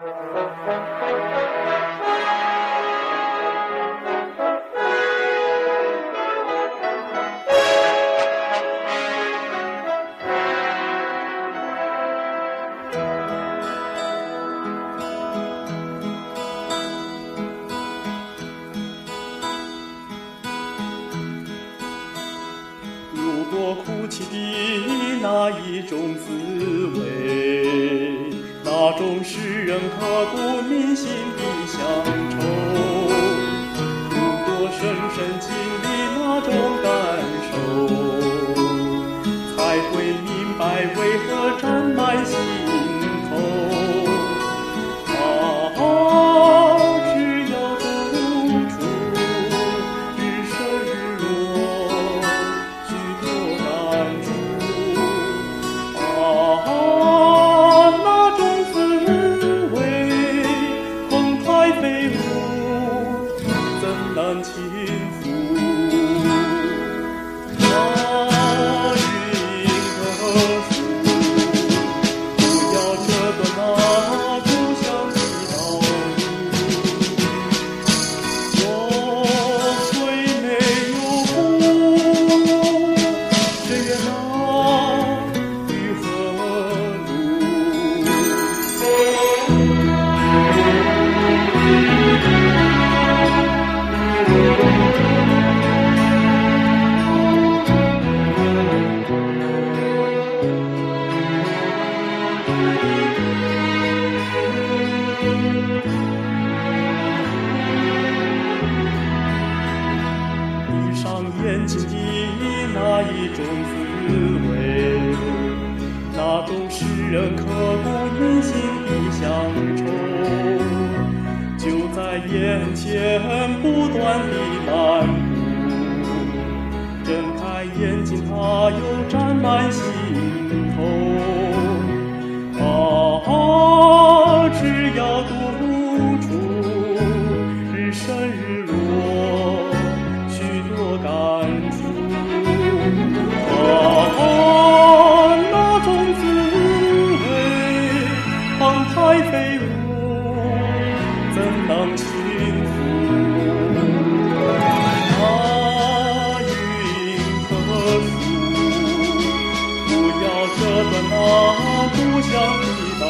如果哭泣的那一种滋味，那种使人刻骨铭心的乡愁。如果深深经历那种感受，才会明白为何闭上眼睛的那一种滋味，那种使人刻骨铭心的乡愁，就在眼前不断的漫步。睁开眼睛，它又沾满心头。啊，只要独处，幸福，云和树，不要折断那故乡的稻。